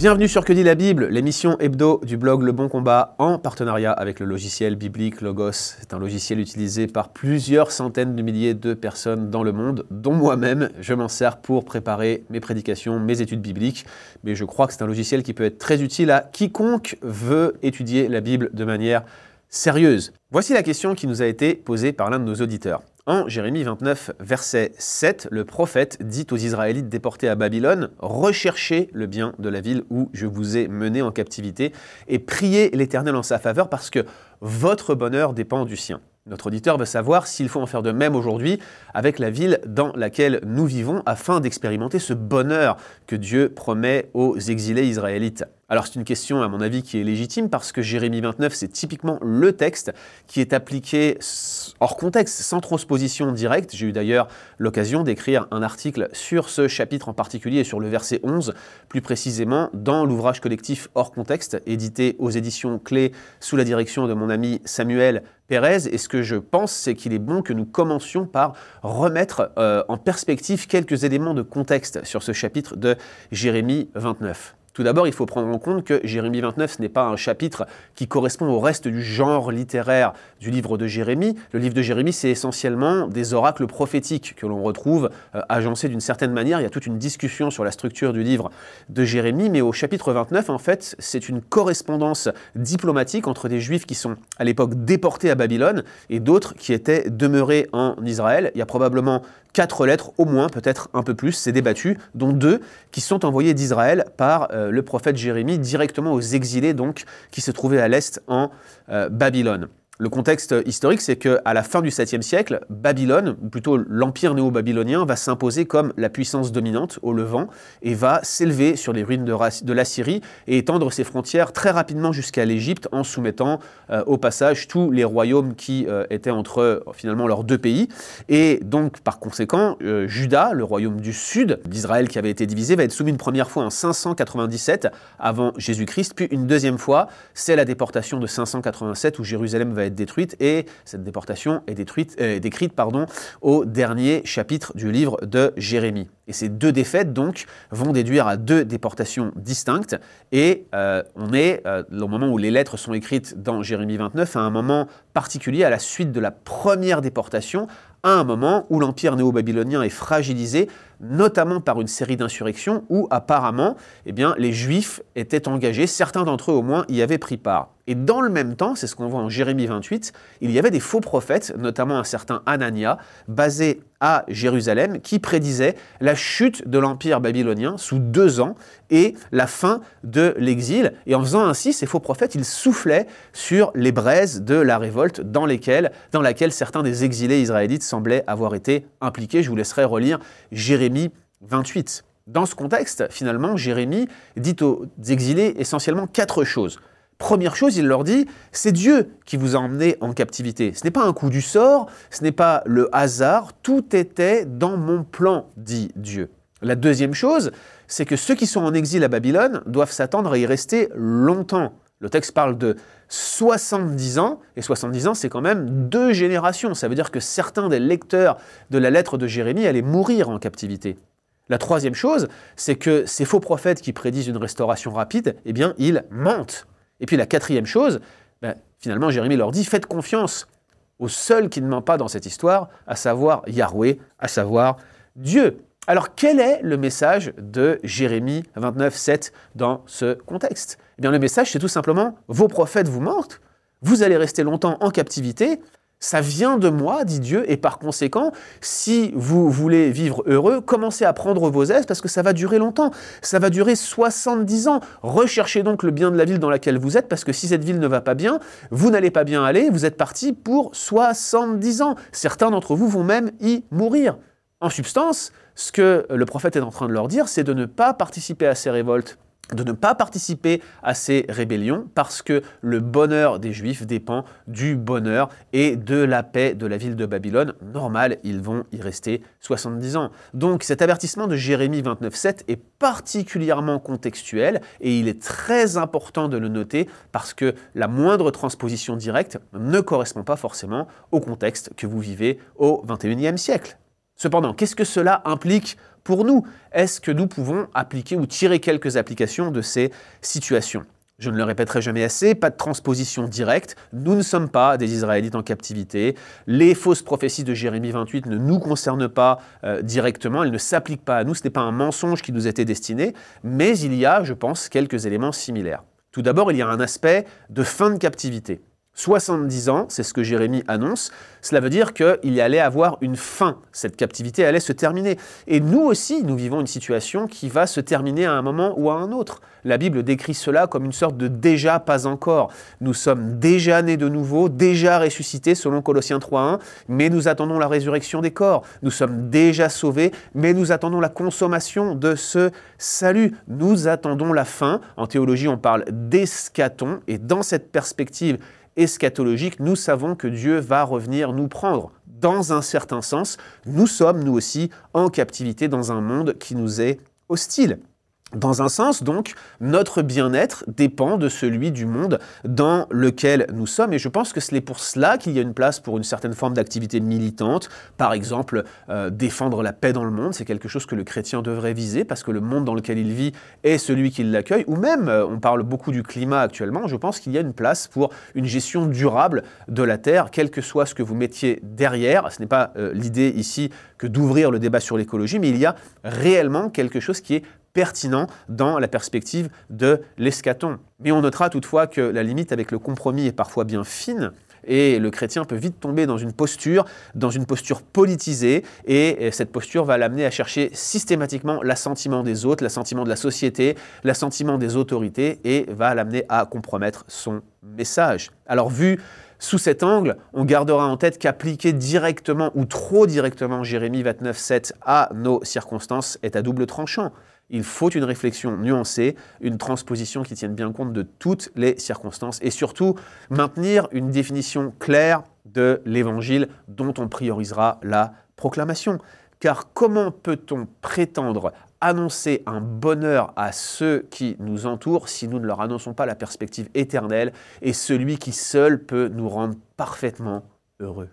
Bienvenue sur Que dit la Bible, l'émission hebdo du blog Le Bon Combat en partenariat avec le logiciel biblique Logos. C'est un logiciel utilisé par plusieurs centaines de milliers de personnes dans le monde, dont moi-même. Je m'en sers pour préparer mes prédications, mes études bibliques. Mais je crois que c'est un logiciel qui peut être très utile à quiconque veut étudier la Bible de manière sérieuse. Voici la question qui nous a été posée par l'un de nos auditeurs. En Jérémie 29, verset 7, le prophète dit aux Israélites déportés à Babylone, Recherchez le bien de la ville où je vous ai mené en captivité et priez l'Éternel en sa faveur parce que votre bonheur dépend du sien. Notre auditeur veut savoir s'il faut en faire de même aujourd'hui avec la ville dans laquelle nous vivons afin d'expérimenter ce bonheur que Dieu promet aux exilés israélites. Alors c'est une question à mon avis qui est légitime parce que Jérémie 29 c'est typiquement le texte qui est appliqué hors contexte, sans transposition directe. J'ai eu d'ailleurs l'occasion d'écrire un article sur ce chapitre en particulier et sur le verset 11 plus précisément dans l'ouvrage collectif hors contexte édité aux éditions Clés sous la direction de mon ami Samuel Pérez. Et ce que je pense, c'est qu'il est bon que nous commencions par remettre euh, en perspective quelques éléments de contexte sur ce chapitre de Jérémie 29. Tout d'abord, il faut prendre en compte que Jérémie 29, ce n'est pas un chapitre qui correspond au reste du genre littéraire du livre de Jérémie. Le livre de Jérémie, c'est essentiellement des oracles prophétiques que l'on retrouve euh, agencés d'une certaine manière. Il y a toute une discussion sur la structure du livre de Jérémie, mais au chapitre 29, en fait, c'est une correspondance diplomatique entre des juifs qui sont à l'époque déportés à Babylone et d'autres qui étaient demeurés en Israël. Il y a probablement quatre lettres, au moins, peut-être un peu plus, c'est débattu, dont deux qui sont envoyées d'Israël par euh, le prophète Jérémie directement aux exilés, donc, qui se trouvaient à l'est en euh, Babylone. Le contexte historique, c'est qu'à la fin du 7e siècle, Babylone, ou plutôt l'empire néo-babylonien, va s'imposer comme la puissance dominante au Levant et va s'élever sur les ruines de, la Syrie et étendre ses frontières très rapidement jusqu'à l'Égypte en soumettant euh, au passage tous les royaumes qui euh, étaient entre euh, finalement leurs deux pays. Et donc, par conséquent, Juda, le royaume du sud d'Israël qui avait été divisé, va être soumis une première fois en 597 avant Jésus-Christ, puis une deuxième fois, c'est la déportation de 587 où Jérusalem va être détruite et cette déportation est détruite, euh, décrite pardon, au dernier chapitre du livre de Jérémie. Et ces deux défaites, donc, vont déduire à deux déportations distinctes. Et euh, on est, euh, au moment où les lettres sont écrites dans Jérémie 29, à un moment particulier, à la suite de la première déportation, à un moment où l'empire néo-babylonien est fragilisé, notamment par une série d'insurrections où apparemment eh bien, les Juifs étaient engagés, certains d'entre eux au moins y avaient pris part. Et dans le même temps, c'est ce qu'on voit en Jérémie 28, il y avait des faux prophètes, notamment un certain Anania, basé à Jérusalem, qui prédisait la chute de l'empire babylonien sous deux ans et la fin de l'exil. Et en faisant ainsi, ces faux prophètes, ils soufflaient sur les braises de la révolte dans, dans laquelle certains des exilés israélites semblaient avoir été impliqués. Je vous laisserai relire Jérémie 28. Dans ce contexte, finalement, Jérémie dit aux exilés essentiellement quatre choses. Première chose, il leur dit, c'est Dieu qui vous a emmené en captivité. Ce n'est pas un coup du sort, ce n'est pas le hasard, tout était dans mon plan, dit Dieu. La deuxième chose, c'est que ceux qui sont en exil à Babylone doivent s'attendre à y rester longtemps. Le texte parle de 70 ans, et 70 ans, c'est quand même deux générations. Ça veut dire que certains des lecteurs de la lettre de Jérémie allaient mourir en captivité. La troisième chose, c'est que ces faux prophètes qui prédisent une restauration rapide, eh bien, ils mentent. Et puis la quatrième chose, ben, finalement, Jérémie leur dit, faites confiance au seul qui ne ment pas dans cette histoire, à savoir Yahweh, à savoir Dieu. Alors quel est le message de Jérémie 29, 7 dans ce contexte? Eh bien le message c'est tout simplement, vos prophètes vous mentent, vous allez rester longtemps en captivité, ça vient de moi, dit Dieu, et par conséquent, si vous voulez vivre heureux, commencez à prendre vos aises parce que ça va durer longtemps. Ça va durer 70 ans. Recherchez donc le bien de la ville dans laquelle vous êtes parce que si cette ville ne va pas bien, vous n'allez pas bien aller, vous êtes parti pour 70 ans. Certains d'entre vous vont même y mourir. En substance, ce que le prophète est en train de leur dire, c'est de ne pas participer à ces révoltes de ne pas participer à ces rébellions parce que le bonheur des Juifs dépend du bonheur et de la paix de la ville de Babylone. Normal, ils vont y rester 70 ans. Donc cet avertissement de Jérémie 29.7 est particulièrement contextuel et il est très important de le noter parce que la moindre transposition directe ne correspond pas forcément au contexte que vous vivez au 21e siècle. Cependant, qu'est-ce que cela implique pour nous? Est-ce que nous pouvons appliquer ou tirer quelques applications de ces situations? Je ne le répéterai jamais assez, pas de transposition directe. Nous ne sommes pas des Israélites en captivité. Les fausses prophéties de Jérémie 28 ne nous concernent pas euh, directement, elles ne s'appliquent pas à nous, ce n'est pas un mensonge qui nous était destiné, mais il y a, je pense, quelques éléments similaires. Tout d'abord, il y a un aspect de fin de captivité. 70 ans, c'est ce que Jérémie annonce, cela veut dire qu'il allait avoir une fin, cette captivité allait se terminer. Et nous aussi, nous vivons une situation qui va se terminer à un moment ou à un autre. La Bible décrit cela comme une sorte de déjà pas encore. Nous sommes déjà nés de nouveau, déjà ressuscités selon Colossiens 3.1, mais nous attendons la résurrection des corps. Nous sommes déjà sauvés, mais nous attendons la consommation de ce salut. Nous attendons la fin. En théologie, on parle d'escaton, et dans cette perspective, eschatologique, nous savons que Dieu va revenir nous prendre. Dans un certain sens, nous sommes, nous aussi, en captivité dans un monde qui nous est hostile. Dans un sens, donc, notre bien-être dépend de celui du monde dans lequel nous sommes. Et je pense que c'est pour cela qu'il y a une place pour une certaine forme d'activité militante. Par exemple, euh, défendre la paix dans le monde, c'est quelque chose que le chrétien devrait viser parce que le monde dans lequel il vit est celui qui l'accueille. Ou même, euh, on parle beaucoup du climat actuellement, je pense qu'il y a une place pour une gestion durable de la Terre, quel que soit ce que vous mettiez derrière. Ce n'est pas euh, l'idée ici que d'ouvrir le débat sur l'écologie, mais il y a réellement quelque chose qui est pertinent dans la perspective de l'escaton. Mais on notera toutefois que la limite avec le compromis est parfois bien fine. Et le chrétien peut vite tomber dans une posture, dans une posture politisée, et cette posture va l'amener à chercher systématiquement l'assentiment des autres, l'assentiment de la société, l'assentiment des autorités, et va l'amener à compromettre son message. Alors vu sous cet angle, on gardera en tête qu'appliquer directement ou trop directement Jérémie 29.7 à nos circonstances est à double tranchant. Il faut une réflexion nuancée, une transposition qui tienne bien compte de toutes les circonstances et surtout maintenir une définition claire de l'évangile dont on priorisera la proclamation. Car comment peut-on prétendre annoncer un bonheur à ceux qui nous entourent si nous ne leur annonçons pas la perspective éternelle et celui qui seul peut nous rendre parfaitement heureux?